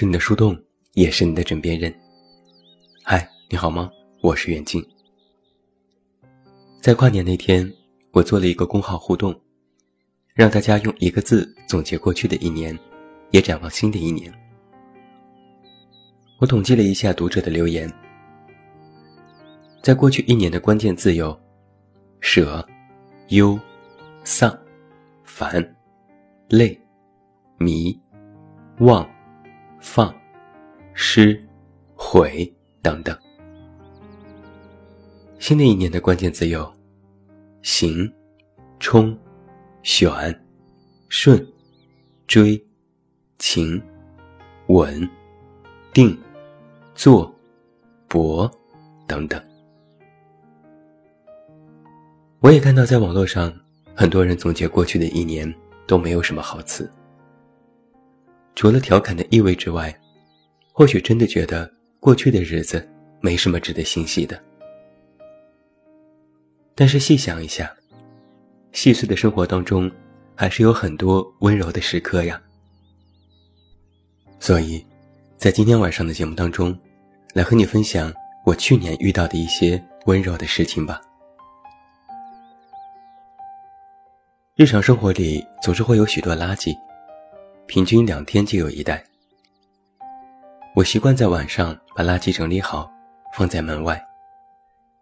是你的树洞，也是你的枕边人。嗨，你好吗？我是远近。在跨年那天，我做了一个公号互动，让大家用一个字总结过去的一年，也展望新的一年。我统计了一下读者的留言，在过去一年的关键字有：舍、忧、丧、烦、累、迷、忘。放、失、悔等等。新的一年的关键词有：行、冲、选、顺、追、情、稳、定、做、博等等。我也看到，在网络上，很多人总结过去的一年都没有什么好词。除了调侃的意味之外，或许真的觉得过去的日子没什么值得欣喜的。但是细想一下，细碎的生活当中，还是有很多温柔的时刻呀。所以，在今天晚上的节目当中，来和你分享我去年遇到的一些温柔的事情吧。日常生活里总是会有许多垃圾。平均两天就有一袋。我习惯在晚上把垃圾整理好，放在门外。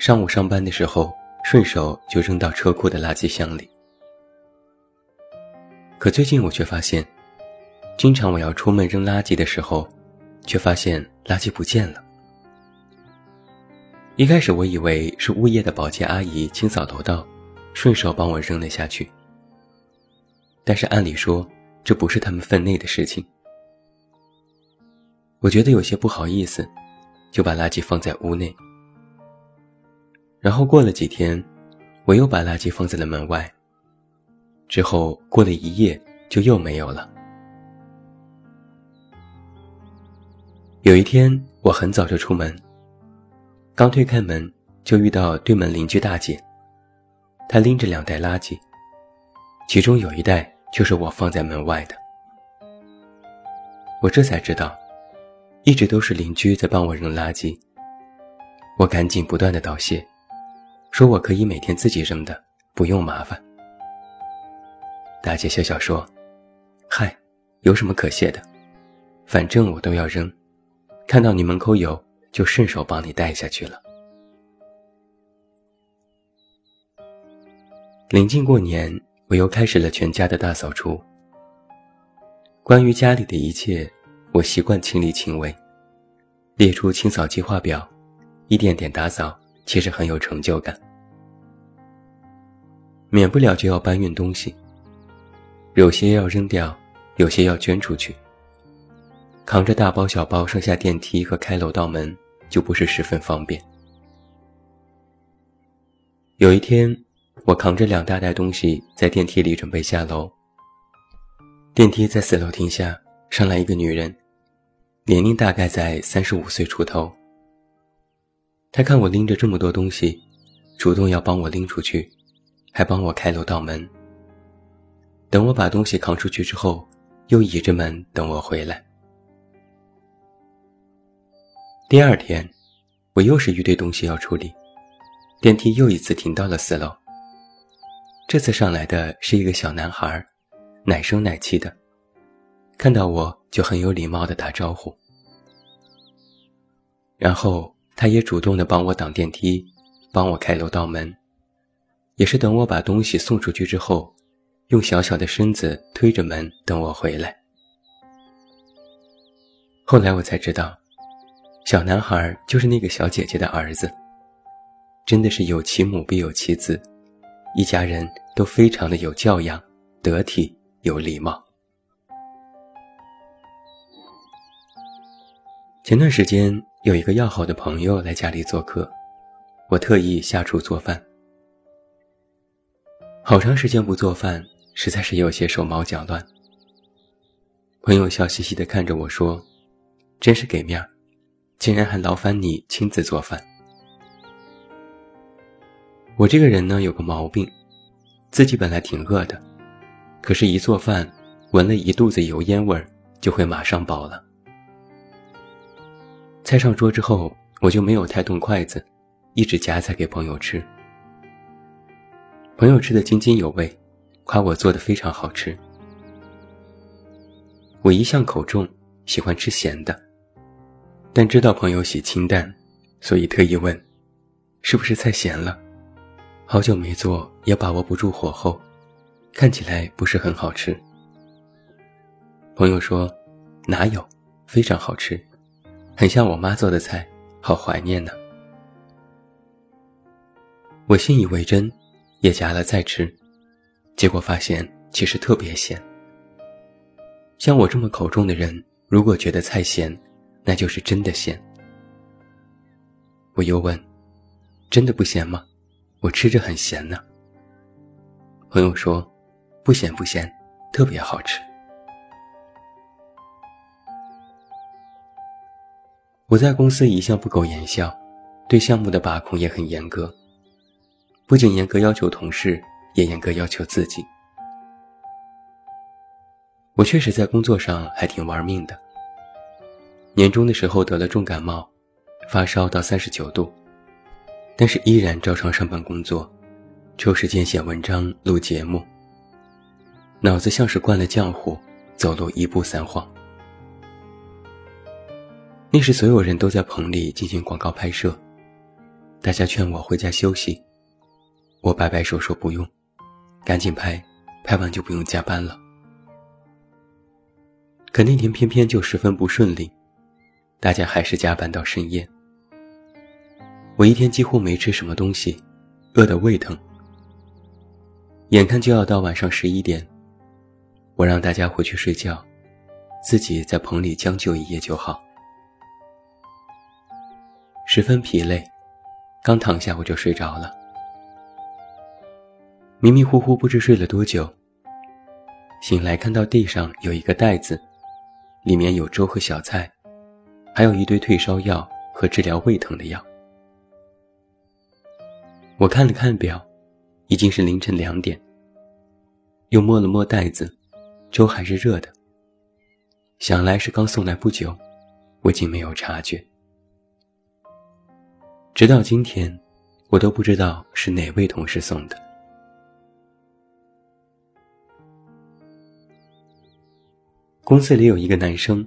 上午上班的时候，顺手就扔到车库的垃圾箱里。可最近我却发现，经常我要出门扔垃圾的时候，却发现垃圾不见了。一开始我以为是物业的保洁阿姨清扫楼道，顺手帮我扔了下去。但是按理说，这不是他们分内的事情，我觉得有些不好意思，就把垃圾放在屋内。然后过了几天，我又把垃圾放在了门外。之后过了一夜，就又没有了。有一天，我很早就出门，刚推开门，就遇到对门邻居大姐，她拎着两袋垃圾，其中有一袋。就是我放在门外的，我这才知道，一直都是邻居在帮我扔垃圾。我赶紧不断的道谢，说我可以每天自己扔的，不用麻烦。大姐笑笑说：“嗨，有什么可谢的？反正我都要扔，看到你门口有，就顺手帮你带下去了。”临近过年。我又开始了全家的大扫除。关于家里的一切，我习惯亲力亲为，列出清扫计划表，一点点打扫，其实很有成就感。免不了就要搬运东西，有些要扔掉，有些要捐出去。扛着大包小包上下电梯和开楼道门，就不是十分方便。有一天。我扛着两大袋东西在电梯里准备下楼。电梯在四楼停下，上来一个女人，年龄大概在三十五岁出头。她看我拎着这么多东西，主动要帮我拎出去，还帮我开楼道门。等我把东西扛出去之后，又倚着门等我回来。第二天，我又是一堆东西要处理，电梯又一次停到了四楼。这次上来的是一个小男孩，奶声奶气的，看到我就很有礼貌的打招呼。然后他也主动的帮我挡电梯，帮我开楼道门，也是等我把东西送出去之后，用小小的身子推着门等我回来。后来我才知道，小男孩就是那个小姐姐的儿子，真的是有其母必有其子。一家人都非常的有教养、得体、有礼貌。前段时间有一个要好的朋友来家里做客，我特意下厨做饭。好长时间不做饭，实在是有些手忙脚乱。朋友笑嘻嘻的看着我说：“真是给面儿，竟然还劳烦你亲自做饭。”我这个人呢有个毛病，自己本来挺饿的，可是，一做饭，闻了一肚子油烟味儿，就会马上饱了。菜上桌之后，我就没有太动筷子，一直夹菜给朋友吃。朋友吃的津津有味，夸我做的非常好吃。我一向口重，喜欢吃咸的，但知道朋友喜清淡，所以特意问：“是不是菜咸了？”好久没做，也把握不住火候，看起来不是很好吃。朋友说：“哪有，非常好吃，很像我妈做的菜，好怀念呢。”我信以为真，也夹了再吃，结果发现其实特别咸。像我这么口重的人，如果觉得菜咸，那就是真的咸。我又问：“真的不咸吗？我吃着很咸呢。”朋友说：“不咸不咸，特别好吃。”我在公司一向不苟言笑，对项目的把控也很严格，不仅严格要求同事，也严格要求自己。我确实在工作上还挺玩命的。年终的时候得了重感冒，发烧到三十九度，但是依然照常上班工作，抽时间写文章、录节目。脑子像是灌了浆糊，走路一步三晃。那时所有人都在棚里进行广告拍摄，大家劝我回家休息，我摆摆手说不用，赶紧拍，拍完就不用加班了。可那天偏偏就十分不顺利，大家还是加班到深夜。我一天几乎没吃什么东西，饿得胃疼。眼看就要到晚上十一点，我让大家回去睡觉，自己在棚里将就一夜就好。十分疲累，刚躺下我就睡着了，迷迷糊糊不知睡了多久。醒来看到地上有一个袋子。里面有粥和小菜，还有一堆退烧药和治疗胃疼的药。我看了看表，已经是凌晨两点。又摸了摸袋子，粥还是热的。想来是刚送来不久，我竟没有察觉。直到今天，我都不知道是哪位同事送的。公司里有一个男生，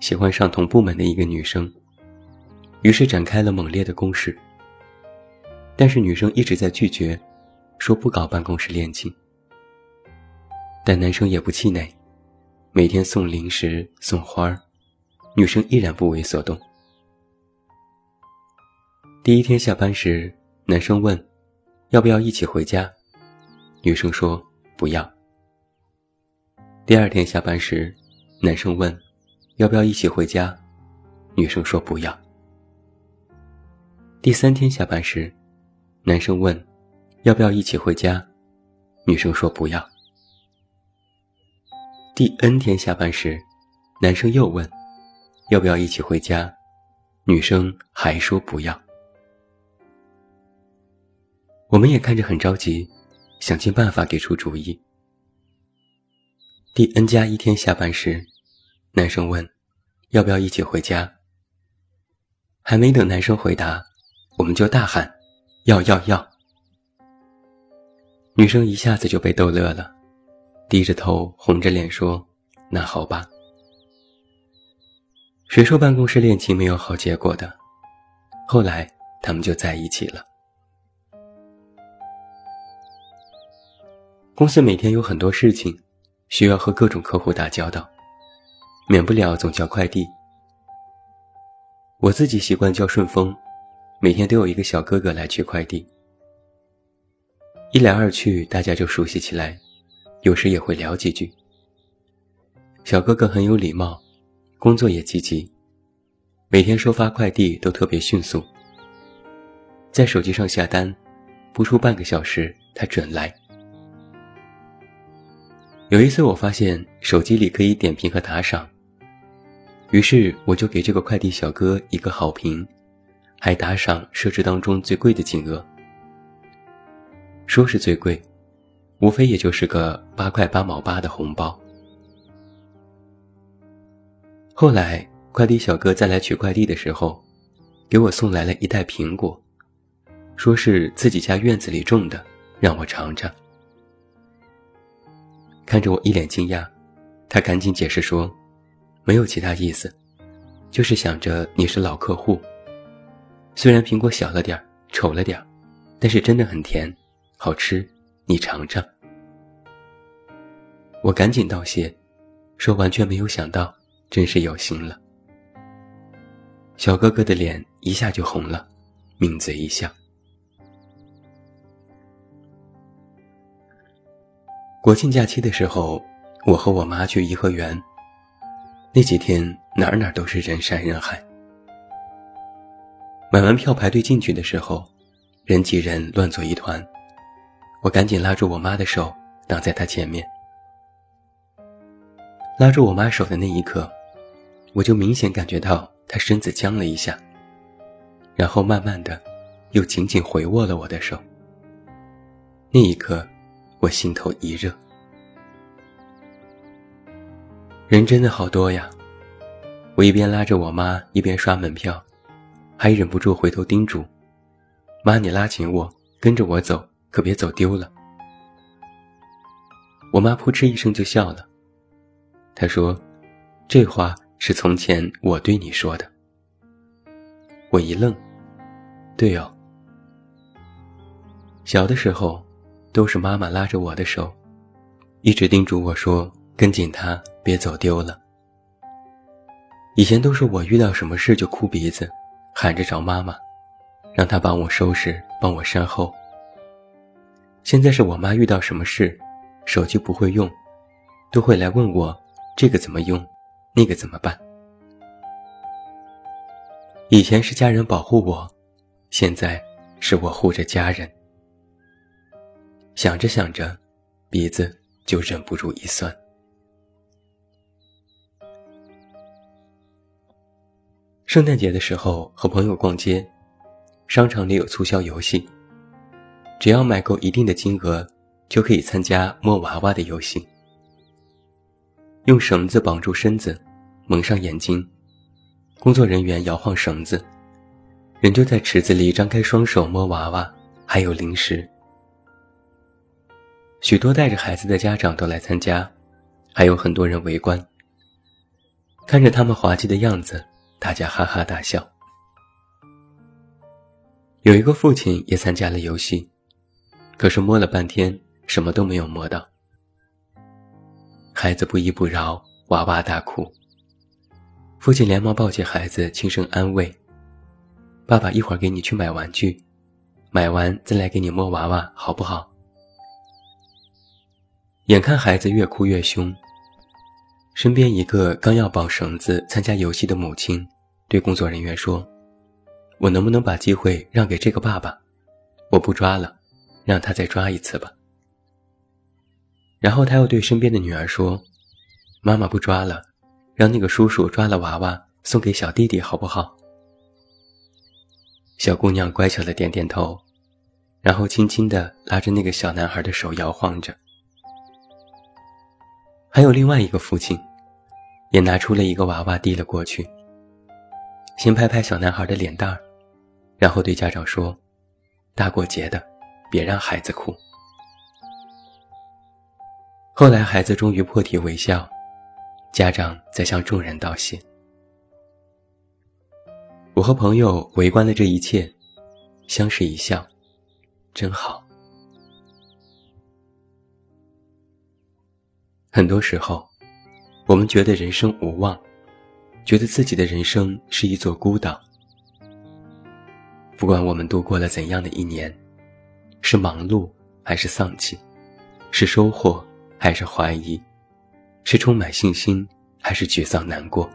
喜欢上同部门的一个女生，于是展开了猛烈的攻势。但是女生一直在拒绝，说不搞办公室恋情。但男生也不气馁，每天送零食送花儿，女生依然不为所动。第一天下班时，男生问：“要不要一起回家？”女生说：“不要。”第二天下班时。男生问：“要不要一起回家？”女生说：“不要。”第三天下班时，男生问：“要不要一起回家？”女生说：“不要。”第 n 天下班时，男生又问：“要不要一起回家？”女生还说：“不要。”我们也看着很着急，想尽办法给出主意。第 n 加一天下班时。男生问：“要不要一起回家？”还没等男生回答，我们就大喊：“要要要！”女生一下子就被逗乐了，低着头，红着脸说：“那好吧。”谁说办公室恋情没有好结果的？后来他们就在一起了。公司每天有很多事情，需要和各种客户打交道。免不了总叫快递。我自己习惯叫顺丰，每天都有一个小哥哥来取快递。一来二去，大家就熟悉起来，有时也会聊几句。小哥哥很有礼貌，工作也积极，每天收发快递都特别迅速。在手机上下单，不出半个小时他准来。有一次我发现手机里可以点评和打赏。于是我就给这个快递小哥一个好评，还打赏设置当中最贵的金额。说是最贵，无非也就是个八块八毛八的红包。后来快递小哥再来取快递的时候，给我送来了一袋苹果，说是自己家院子里种的，让我尝尝。看着我一脸惊讶，他赶紧解释说：“没有其他意思，就是想着你是老客户。虽然苹果小了点儿，丑了点儿，但是真的很甜，好吃，你尝尝。”我赶紧道谢，说完全没有想到，真是有心了。小哥哥的脸一下就红了，抿嘴一笑。国庆假期的时候，我和我妈去颐和园。那几天哪儿哪儿都是人山人海。买完票排队进去的时候，人挤人乱作一团。我赶紧拉住我妈的手，挡在她前面。拉住我妈手的那一刻，我就明显感觉到。她身子僵了一下，然后慢慢的，又紧紧回握了我的手。那一刻，我心头一热。人真的好多呀！我一边拉着我妈，一边刷门票，还忍不住回头叮嘱：“妈，你拉紧我，跟着我走，可别走丢了。”我妈扑哧一声就笑了，她说：“这话。”是从前我对你说的。我一愣，对哦。小的时候，都是妈妈拉着我的手，一直叮嘱我说：“跟紧他，别走丢了。”以前都是我遇到什么事就哭鼻子，喊着找妈妈，让她帮我收拾，帮我善后。现在是我妈遇到什么事，手机不会用，都会来问我这个怎么用。那个怎么办？以前是家人保护我，现在是我护着家人。想着想着，鼻子就忍不住一酸。圣诞节的时候和朋友逛街，商场里有促销游戏，只要买够一定的金额，就可以参加摸娃娃的游戏。用绳子绑住身子，蒙上眼睛，工作人员摇晃绳子，人就在池子里张开双手摸娃娃，还有零食。许多带着孩子的家长都来参加，还有很多人围观。看着他们滑稽的样子，大家哈哈大笑。有一个父亲也参加了游戏，可是摸了半天，什么都没有摸到。孩子不依不饶，哇哇大哭。父亲连忙抱起孩子，轻声安慰：“爸爸一会儿给你去买玩具，买完再来给你摸娃娃，好不好？”眼看孩子越哭越凶，身边一个刚要绑绳子参加游戏的母亲对工作人员说：“我能不能把机会让给这个爸爸？我不抓了，让他再抓一次吧。”然后他又对身边的女儿说：“妈妈不抓了，让那个叔叔抓了娃娃送给小弟弟好不好？”小姑娘乖巧的点点头，然后轻轻的拉着那个小男孩的手摇晃着。还有另外一个父亲，也拿出了一个娃娃递了过去，先拍拍小男孩的脸蛋儿，然后对家长说：“大过节的，别让孩子哭。”后来，孩子终于破涕为笑，家长在向众人道谢。我和朋友围观了这一切，相视一笑，真好。很多时候，我们觉得人生无望，觉得自己的人生是一座孤岛。不管我们度过了怎样的一年，是忙碌还是丧气，是收获。还是怀疑，是充满信心，还是沮丧难过？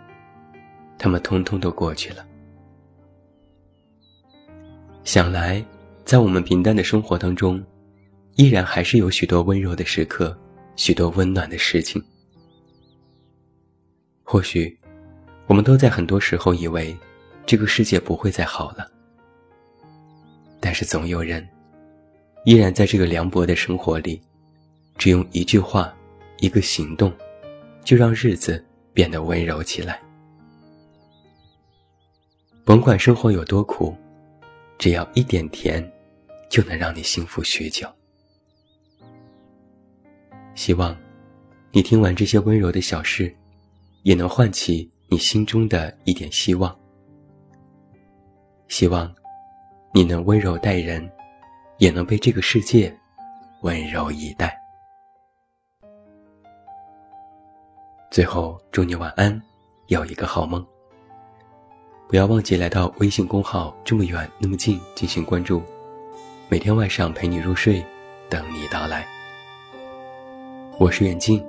他们通通都过去了。想来，在我们平淡的生活当中，依然还是有许多温柔的时刻，许多温暖的事情。或许，我们都在很多时候以为，这个世界不会再好了。但是，总有人，依然在这个凉薄的生活里。只用一句话，一个行动，就让日子变得温柔起来。甭管生活有多苦，只要一点甜，就能让你幸福许久。希望，你听完这些温柔的小事，也能唤起你心中的一点希望。希望，你能温柔待人，也能被这个世界温柔以待。最后，祝你晚安，有一个好梦。不要忘记来到微信公号“这么远那么近”进行关注，每天晚上陪你入睡，等你到来。我是远近，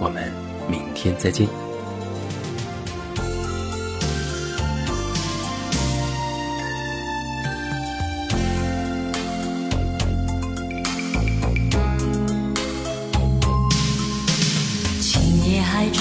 我们明天再见。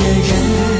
的人，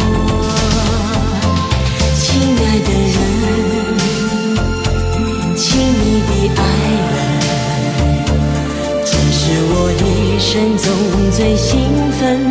人，生中最兴奋